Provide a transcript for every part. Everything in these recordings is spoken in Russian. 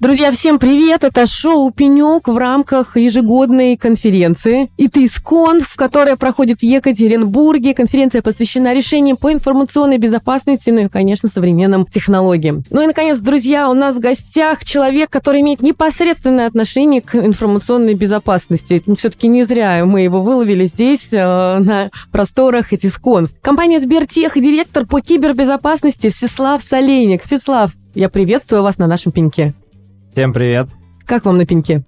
Друзья, всем привет! Это шоу «Пенек» в рамках ежегодной конференции ИТИСКОНФ, которая проходит в Екатеринбурге. Конференция посвящена решениям по информационной безопасности, ну и, конечно, современным технологиям. Ну и, наконец, друзья, у нас в гостях человек, который имеет непосредственное отношение к информационной безопасности. Все-таки не зря мы его выловили здесь, э, на просторах ИТИСКОНФ. Компания Сбертех и директор по кибербезопасности Всеслав Солейник. Всеслав, я приветствую вас на нашем пеньке. Всем привет. Как вам на пеньке?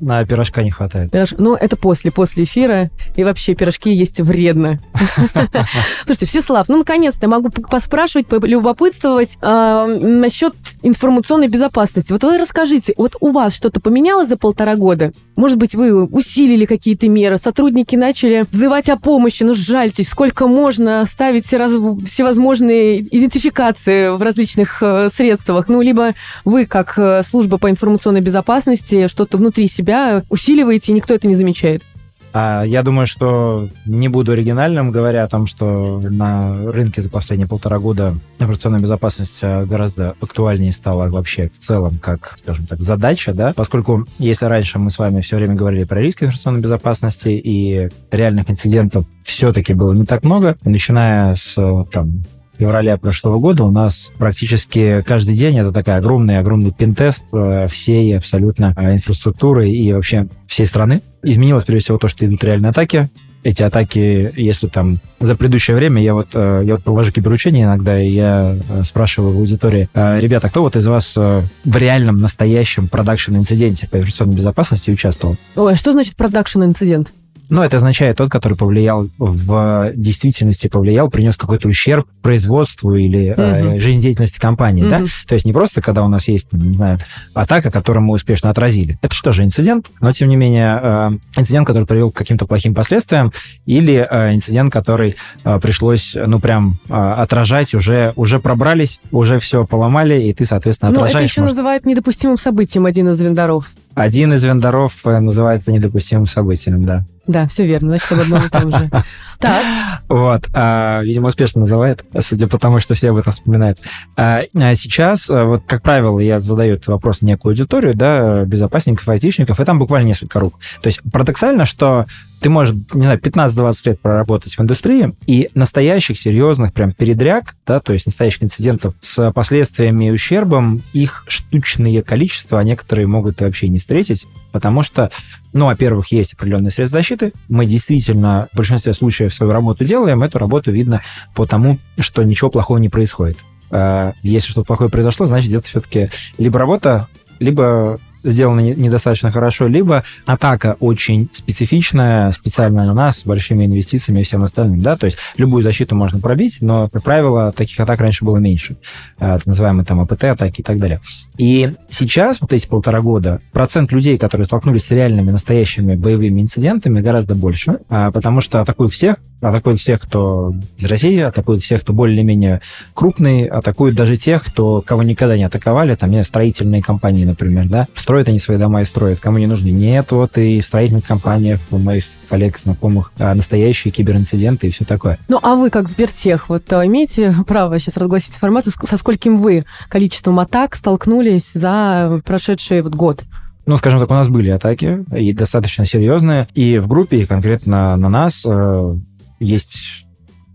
На пирожка не хватает. Пирож... Ну, это после, после эфира. И вообще пирожки есть вредно. Слушайте, Всеслав, ну, наконец-то могу поспрашивать, полюбопытствовать э, насчет информационной безопасности. Вот вы расскажите, вот у вас что-то поменялось за полтора года? Может быть, вы усилили какие-то меры, сотрудники начали взывать о помощи, ну, жальтесь, сколько можно ставить всевозможные идентификации в различных э, средствах. Ну, либо вы, как э, служба по информационной безопасности, что-то внутри себя себя усиливаете, и никто это не замечает. А я думаю, что не буду оригинальным, говоря о том, что на рынке за последние полтора года информационная безопасность а, гораздо актуальнее стала вообще в целом, как, скажем так, задача, да, поскольку если раньше мы с вами все время говорили про риски информационной безопасности и реальных инцидентов все-таки было не так много, начиная с там, февраля прошлого года у нас практически каждый день это такая огромный-огромный пентест э, всей абсолютно э, инфраструктуры и вообще всей страны. Изменилось, прежде всего, то, что идут реальные атаки. Эти атаки, если там за предыдущее время, я вот, э, я вот провожу киберучение иногда, и я спрашиваю в аудитории, ребята, кто вот из вас в реальном, настоящем продакшн-инциденте по информационной безопасности участвовал? Ой, а что значит продакшн-инцидент? Ну, это означает тот, который повлиял в действительности, повлиял, принес какой-то ущерб производству или uh-huh. э, жизнедеятельности компании, uh-huh. да? То есть не просто, когда у нас есть, не знаю, атака, которую мы успешно отразили. Это что же, инцидент, но, тем не менее, э, инцидент, который привел к каким-то плохим последствиям, или э, инцидент, который э, пришлось, ну, прям э, отражать, уже, уже пробрались, уже все поломали, и ты, соответственно, отражаешь. Ну, это еще может... называют недопустимым событием один из вендоров. Один из вендоров э, называется недопустимым событием, да. Да, все верно, значит, об одном и том же. Так. Вот, а, видимо, успешно называет, судя по тому, что все об этом вспоминают. А, а сейчас, а, вот, как правило, я задаю этот вопрос некую аудиторию, да, безопасников, айтишников, и там буквально несколько рук. То есть парадоксально, что ты можешь, не знаю, 15-20 лет проработать в индустрии, и настоящих, серьезных прям передряг, да, то есть настоящих инцидентов с последствиями и ущербом, их штучное количество, а некоторые могут вообще не встретить, потому что, ну, во-первых, есть определенные средства защиты, мы действительно в большинстве случаев свою работу делаем, эту работу видно по тому, что ничего плохого не происходит. А, если что-то плохое произошло, значит, где-то все-таки либо работа, либо сделано недостаточно хорошо, либо атака очень специфичная, специальная на нас, с большими инвестициями и всем остальным, да, то есть любую защиту можно пробить, но, как правило, таких атак раньше было меньше, а, так называемые там АПТ-атаки и так далее. И сейчас, вот эти полтора года, процент людей, которые столкнулись с реальными, настоящими боевыми инцидентами, гораздо больше, а, потому что атакуют всех, атакуют всех, кто из России, атакуют всех, кто более-менее крупный, атакуют даже тех, кто, кого никогда не атаковали, там, не строительные компании, например, да, строят они свои дома и строят, кому не нужны. Нет, вот и в строительных компаниях у моих коллег, знакомых, а, настоящие киберинциденты и все такое. Ну, а вы, как Сбертех, вот а, имеете право сейчас разгласить информацию, со скольким вы количеством атак столкнулись за прошедший вот год? ну, скажем так, у нас были атаки, и достаточно серьезные, и в группе, и конкретно на нас э, есть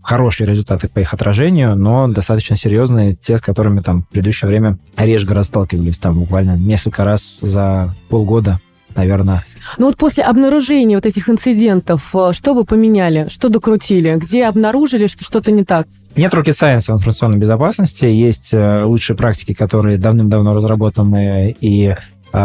хорошие результаты по их отражению, но достаточно серьезные, те, с которыми там в предыдущее время реже гораздо сталкивались, там буквально несколько раз за полгода наверное. Ну вот после обнаружения вот этих инцидентов, э, что вы поменяли, что докрутили, где обнаружили, что что-то не так? Нет rocket science в информационной безопасности, есть э, лучшие практики, которые давным-давно разработаны и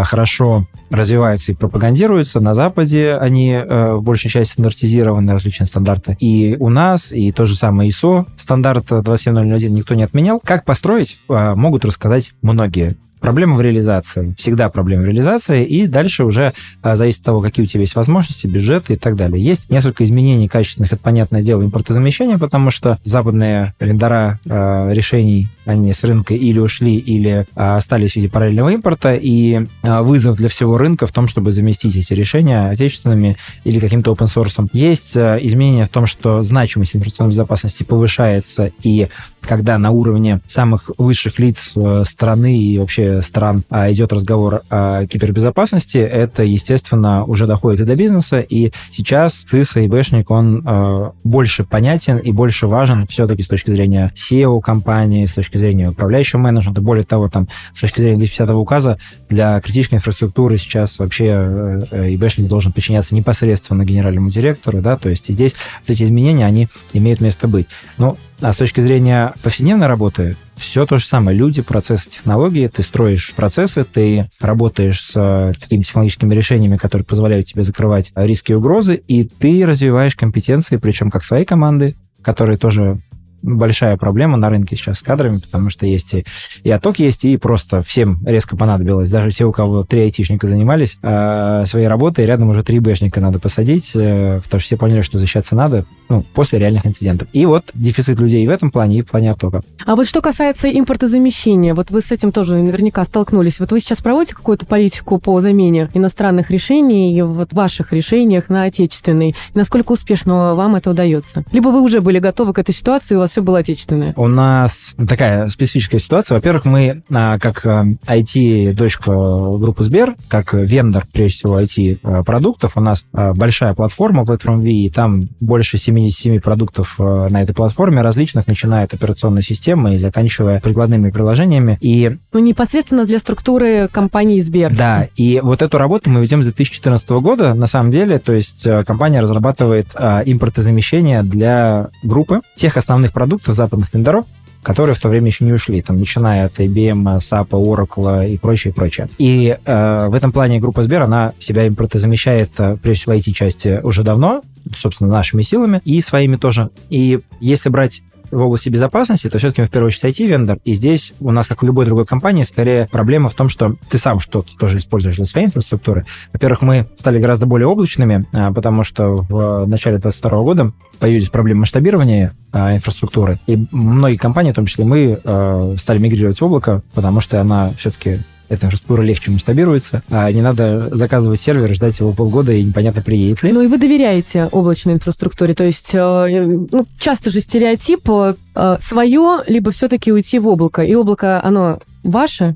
хорошо развиваются и пропагандируются. На Западе они э, в большей части стандартизированы, различные стандарты. И у нас, и то же самое ISO, стандарт 27001 никто не отменял. Как построить, э, могут рассказать многие проблема в реализации. Всегда проблема в реализации, и дальше уже а, зависит от того, какие у тебя есть возможности, бюджеты и так далее. Есть несколько изменений качественных, это, понятное дело, импортозамещения, потому что западные вендора а, решений, они с рынка или ушли, или а, остались в виде параллельного импорта, и а, вызов для всего рынка в том, чтобы заместить эти решения отечественными или каким-то open source. Есть а, изменения в том, что значимость информационной безопасности повышается, и когда на уровне самых высших лиц э, страны и вообще стран а, идет разговор о кибербезопасности, это, естественно, уже доходит и до бизнеса, и сейчас ЦИС и Бэшник, он э, больше понятен и больше важен все-таки с точки зрения SEO компании, с точки зрения управляющего менеджмента, более того, там, с точки зрения 250 указа, для критической инфраструктуры сейчас вообще э, ИБшник должен подчиняться непосредственно генеральному директору, да, то есть здесь вот эти изменения, они имеют место быть. Ну, а с точки зрения повседневной работы, все то же самое. Люди, процессы, технологии. Ты строишь процессы, ты работаешь с э, такими технологическими решениями, которые позволяют тебе закрывать риски и угрозы, и ты развиваешь компетенции, причем как своей команды, которые тоже большая проблема на рынке сейчас с кадрами, потому что есть и, и отток есть, и просто всем резко понадобилось. Даже те, у кого три айтишника занимались э, своей работой, рядом уже три бэшника надо посадить, э, потому что все поняли, что защищаться надо ну, после реальных инцидентов. И вот дефицит людей и в этом плане, и в плане оттока. А вот что касается импортозамещения, вот вы с этим тоже наверняка столкнулись. Вот вы сейчас проводите какую-то политику по замене иностранных решений и вот ваших решениях на отечественные? Насколько успешно вам это удается? Либо вы уже были готовы к этой ситуации, у вас все было отечественное? У нас такая специфическая ситуация. Во-первых, мы а, как IT-дочка а, группы Сбер, как вендор, прежде всего, IT-продуктов, у нас а, большая платформа Platform V, и там больше 77 продуктов на этой платформе различных, начиная от операционной системы и заканчивая прикладными приложениями. И... Ну, непосредственно для структуры компании Сбер. Да, и вот эту работу мы ведем с 2014 года, на самом деле, то есть компания разрабатывает импортозамещение для группы тех основных продуктов западных вендоров, которые в то время еще не ушли, там, начиная от IBM, SAP, Oracle и прочее, прочее. И э, в этом плане группа Сбер, она себя импортозамещает, э, прежде всего, IT-части уже давно, собственно, нашими силами и своими тоже. И если брать в области безопасности, то все-таки мы в первую очередь IT-вендор, и здесь у нас, как в любой другой компании, скорее проблема в том, что ты сам что-то тоже используешь для своей инфраструктуры. Во-первых, мы стали гораздо более облачными, а, потому что в начале 2022 года появились проблемы масштабирования а, инфраструктуры, и многие компании, в том числе мы, а, стали мигрировать в облако, потому что она все-таки эта инфраструктура легче масштабируется, а не надо заказывать сервер, ждать его полгода и непонятно, приедет ли. Ну и вы доверяете облачной инфраструктуре, то есть э, ну, часто же стереотип э, свое, либо все-таки уйти в облако, и облако, оно ваше,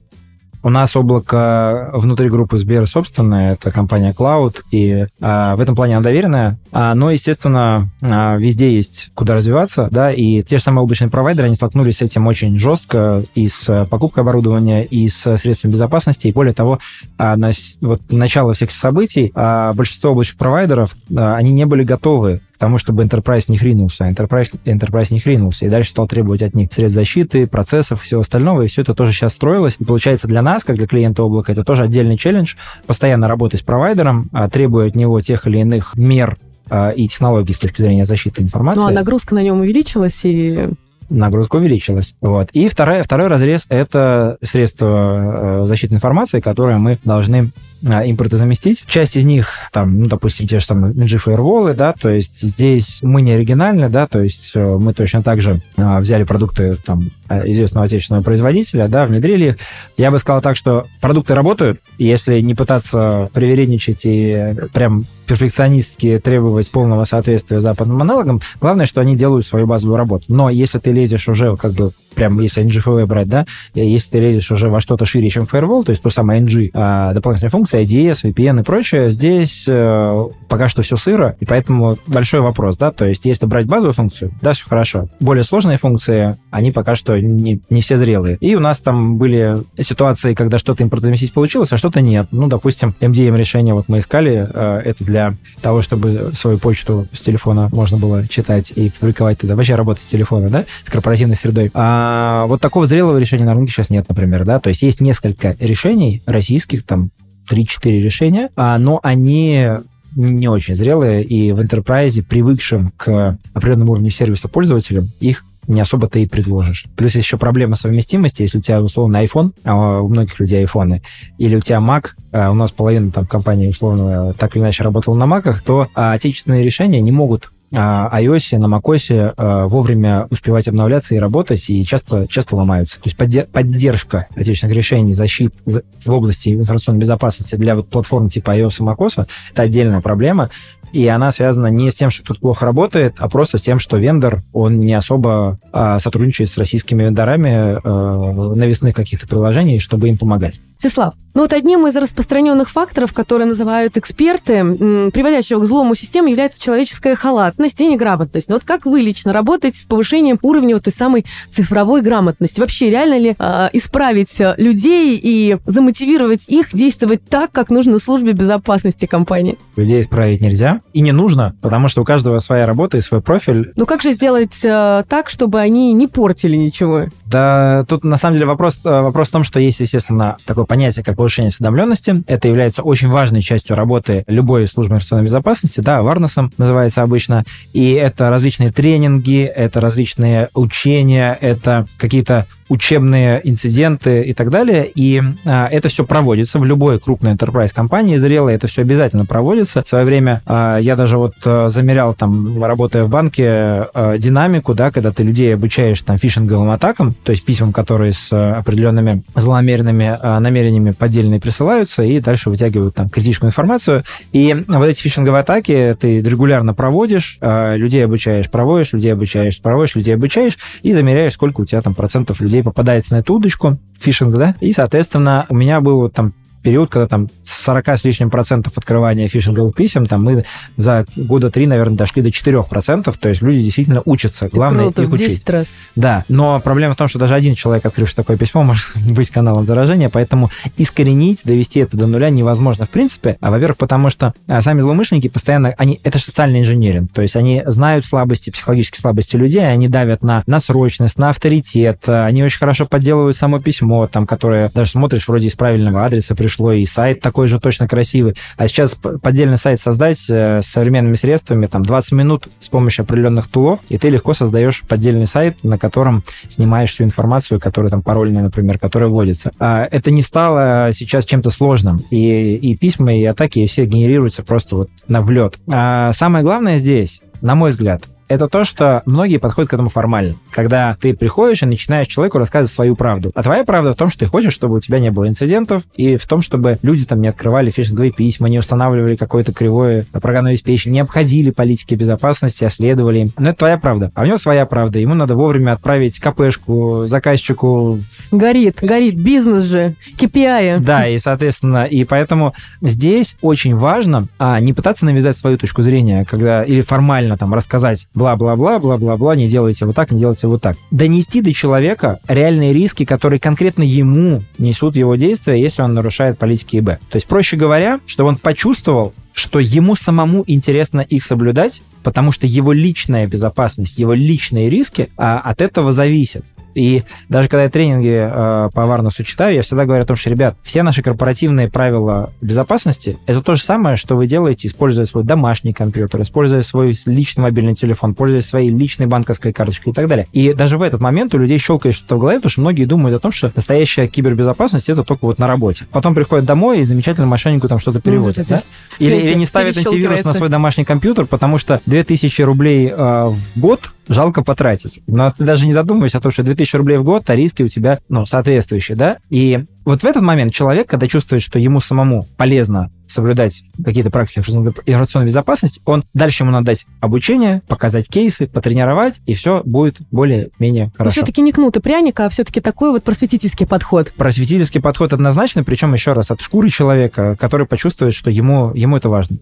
у нас облако внутри группы Сбер собственное, это компания Cloud, и а, в этом плане она доверенная. А, но, естественно, а, везде есть куда развиваться, да, и те же самые облачные провайдеры, они столкнулись с этим очень жестко и с покупкой оборудования, и с средствами безопасности, и более того, а, на, вот начало всех событий а, большинство облачных провайдеров, а, они не были готовы тому, чтобы Enterprise не хринулся. Enterprise, Enterprise не хринулся. И дальше стал требовать от них средств защиты, процессов, всего остального. И все это тоже сейчас строилось. И получается для нас, как для клиента облака, это тоже отдельный челлендж. Постоянно работать с провайдером, а, требуя от него тех или иных мер а, и технологий с точки зрения защиты информации. Ну, а нагрузка на нем увеличилась, и нагрузка увеличилась. Вот. И вторая, второй разрез – это средства э, защиты информации, которые мы должны э, импортозаместить. Часть из них, там, ну, допустим, те же самые NG Firewall, да, то есть здесь мы не оригинальны, да, то есть э, мы точно так же взяли продукты там, известного отечественного производителя, да, внедрили их. Я бы сказал так, что продукты работают, если не пытаться привередничать и прям перфекционистски требовать полного соответствия западным аналогам, главное, что они делают свою базовую работу. Но если ты лезешь уже как бы прям если NGFW брать, да, если ты лезешь уже во что-то шире, чем Firewall, то есть то самое NG, а, дополнительная функция, IDS, VPN и прочее, здесь э, пока что все сыро, и поэтому большой вопрос, да, то есть если брать базовую функцию, да, все хорошо. Более сложные функции, они пока что не, не все зрелые. И у нас там были ситуации, когда что-то импортозаместить получилось, а что-то нет. Ну, допустим, MDM решение вот мы искали, э, это для того, чтобы свою почту с телефона можно было читать и публиковать туда, вообще работать с телефона, да, с корпоративной средой. А а, вот такого зрелого решения на рынке сейчас нет, например, да, то есть есть несколько решений российских, там 3-4 решения, а, но они не очень зрелые, и в enterprise, привыкшим к определенному уровню сервиса пользователям, их не особо-то и предложишь. Плюс еще проблема совместимости, если у тебя условно iPhone, а у многих людей айфоны, или у тебя Mac, а у нас половина там компании условно так или иначе работала на Mac'ах, то а, отечественные решения не могут iOS, на macOS вовремя успевать обновляться и работать, и часто, часто ломаются. То есть поддержка отечественных решений защит в области информационной безопасности для вот платформ типа iOS и macOS — это отдельная проблема, и она связана не с тем, что тут плохо работает, а просто с тем, что вендор, он не особо а, сотрудничает с российскими вендорами а, навесных каких-то приложений, чтобы им помогать. Сеслав, ну вот одним из распространенных факторов, которые называют эксперты, приводящего к злому системе, является человеческая халатность и неграмотность. Но вот как вы лично работаете с повышением уровня вот той самой цифровой грамотности? Вообще реально ли э, исправить людей и замотивировать их действовать так, как нужно службе безопасности компании? Людей исправить нельзя и не нужно, потому что у каждого своя работа и свой профиль. Ну как же сделать э, так, чтобы они не портили ничего? Да, тут на самом деле вопрос, э, вопрос в том, что есть, естественно, такое понятие, как повышение осведомленности. Это является очень важной частью работы любой службы информационной безопасности, да, варносом называется обычно. И это различные тренинги, это различные учения, это какие-то учебные инциденты и так далее. И а, это все проводится в любой крупной enterprise компании зрелой, это все обязательно проводится. В свое время а, я даже вот а, замерял там, работая в банке, а, динамику, да, когда ты людей обучаешь там фишинговым атакам, то есть письмам, которые с а, определенными злонамеренными а, намерениями поддельные присылаются и дальше вытягивают там критическую информацию. И вот эти фишинговые атаки ты регулярно проводишь, а, людей обучаешь, проводишь, людей обучаешь, проводишь, людей обучаешь и замеряешь, сколько у тебя там процентов людей попадается на эту удочку, фишинг, да, и, соответственно, у меня был там период, когда там 40 с лишним процентов открывания фишинговых писем, там мы за года три, наверное, дошли до 4 процентов, то есть люди действительно учатся. Главное круто, их учить. раз. Да, но проблема в том, что даже один человек, открывший такое письмо, может быть каналом заражения, поэтому искоренить, довести это до нуля невозможно в принципе. А, во-первых, потому что а, сами злоумышленники постоянно, они, это же социальный инженеринг, то есть они знают слабости, психологические слабости людей, они давят на, на срочность, на авторитет, они очень хорошо подделывают само письмо, там, которое даже смотришь вроде из правильного адреса пришло, пришло, и сайт такой же точно красивый. А сейчас поддельный сайт создать э, с современными средствами, там, 20 минут с помощью определенных тулов, и ты легко создаешь поддельный сайт, на котором снимаешь всю информацию, которая там парольная, например, которая вводится. А это не стало сейчас чем-то сложным, и, и письма, и атаки, все генерируются просто вот на влет. А самое главное здесь, на мой взгляд, это то, что многие подходят к этому формально. Когда ты приходишь и начинаешь человеку рассказывать свою правду. А твоя правда в том, что ты хочешь, чтобы у тебя не было инцидентов, и в том, чтобы люди там не открывали фишинговые письма, не устанавливали какое-то кривое программное обеспечение, не обходили политики безопасности, а следовали им. Но это твоя правда. А у него своя правда. Ему надо вовремя отправить КПшку заказчику. Горит, горит. Бизнес же. KPI. Да, и, соответственно, и поэтому здесь очень важно а, не пытаться навязать свою точку зрения, когда или формально там рассказать бла-бла-бла, бла-бла-бла, не делайте вот так, не делайте вот так. Донести до человека реальные риски, которые конкретно ему несут его действия, если он нарушает политики ИБ. То есть, проще говоря, чтобы он почувствовал, что ему самому интересно их соблюдать, потому что его личная безопасность, его личные риски а, от этого зависят. И даже когда я тренинги э, по Варнусу читаю, я всегда говорю о том, что, ребят, все наши корпоративные правила безопасности — это то же самое, что вы делаете, используя свой домашний компьютер, используя свой личный мобильный телефон, пользуясь своей личной банковской карточкой и так далее. И даже в этот момент у людей щелкает что-то в голове, потому что многие думают о том, что настоящая кибербезопасность — это только вот на работе. Потом приходят домой и замечательно мошеннику там что-то переводят, ну, да? Или, или не ставят антивирус на свой домашний компьютер, потому что 2000 рублей э, в год жалко потратить. Но ты даже не задумываешься о том, что 2000 рублей в год, а риски у тебя, ну, соответствующие, да? И вот в этот момент человек, когда чувствует, что ему самому полезно соблюдать какие-то практики информационной безопасности, он дальше ему надо дать обучение, показать кейсы, потренировать, и все будет более-менее хорошо. Все-таки не кнут и пряник, а все-таки такой вот просветительский подход. Просветительский подход однозначно, причем еще раз от шкуры человека, который почувствует, что ему, ему это важно.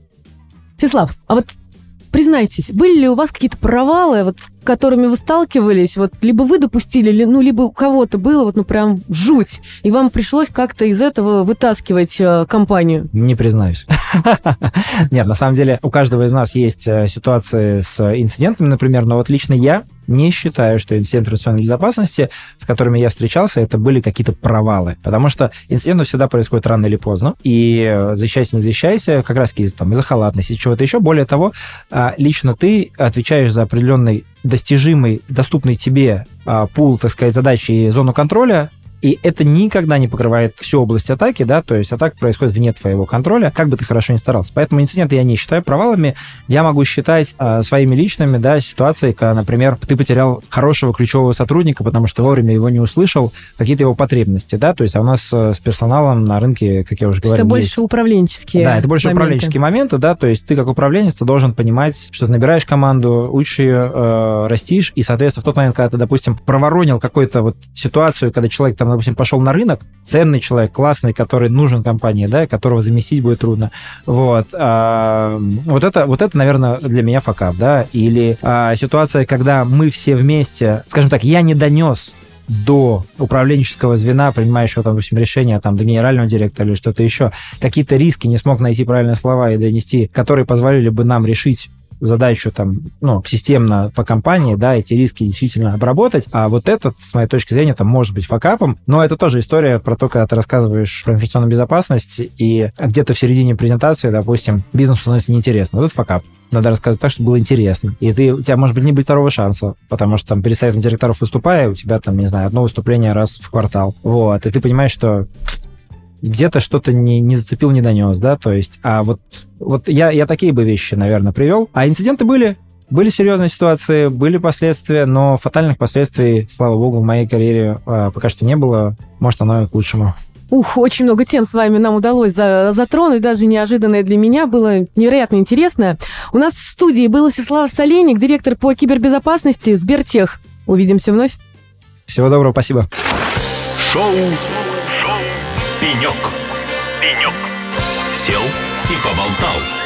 Сеслав, а вот признайтесь, были ли у вас какие-то провалы, вот, которыми вы сталкивались, вот, либо вы допустили, ну, либо у кого-то было, вот, ну, прям жуть, и вам пришлось как-то из этого вытаскивать э, компанию? Не признаюсь. Нет, на самом деле, у каждого из нас есть э, ситуации с инцидентами, например, но вот лично я не считаю, что инциденты информационной безопасности, с которыми я встречался, это были какие-то провалы. Потому что инциденты всегда происходят рано или поздно. И э, защищайся, не защищайся, как раз из, там, из-за халатности, чего-то еще. Более того, а, лично ты отвечаешь за определенный достижимый, доступный тебе а, пул, так сказать, задач и зону контроля, и это никогда не покрывает всю область атаки, да, то есть атака происходит вне твоего контроля, как бы ты хорошо ни старался. Поэтому инциденты я не считаю провалами. Я могу считать э, своими личными, да, ситуации, когда, например, ты потерял хорошего ключевого сотрудника, потому что вовремя его не услышал, какие-то его потребности, да, то есть а у нас э, с персоналом на рынке, как я уже говорил, Это больше есть... управленческие Да, это больше моменты. управленческие моменты, да, то есть ты как управленец, ты должен понимать, что ты набираешь команду, учишь ее, э, растишь, и, соответственно, в тот момент, когда ты, допустим, проворонил какую-то вот ситуацию, когда человек там, допустим, пошел на рынок, ценный человек, классный, который нужен компании, да, которого заместить будет трудно. Вот. А, вот, это, вот это, наверное, для меня факап, да. Или а, ситуация, когда мы все вместе, скажем так, я не донес до управленческого звена, принимающего, там, допустим, решения там, до генерального директора или что-то еще, какие-то риски, не смог найти правильные слова и донести, которые позволили бы нам решить задачу там, ну, системно по компании, да, эти риски действительно обработать. А вот этот, с моей точки зрения, там может быть факапом. Но это тоже история про то, когда ты рассказываешь про информационную безопасность, и где-то в середине презентации, допустим, бизнес становится неинтересно. Вот это факап. Надо рассказывать так, чтобы было интересно. И ты, у тебя, может быть, не быть второго шанса, потому что там перед советом директоров выступая, у тебя там, не знаю, одно выступление раз в квартал. Вот. И ты понимаешь, что где-то что-то не, не зацепил, не донес, да, то есть, а вот, вот я, я такие бы вещи, наверное, привел. А инциденты были, были серьезные ситуации, были последствия, но фатальных последствий, слава богу, в моей карьере а, пока что не было. Может, оно и к лучшему. Ух, очень много тем с вами нам удалось за затронуть, даже неожиданное для меня, было невероятно интересно. У нас в студии был Сеслав Соленик, директор по кибербезопасности Сбертех. Увидимся вновь. Всего доброго, спасибо. Шоу. Пенек. Пенек. Сел и поболтал.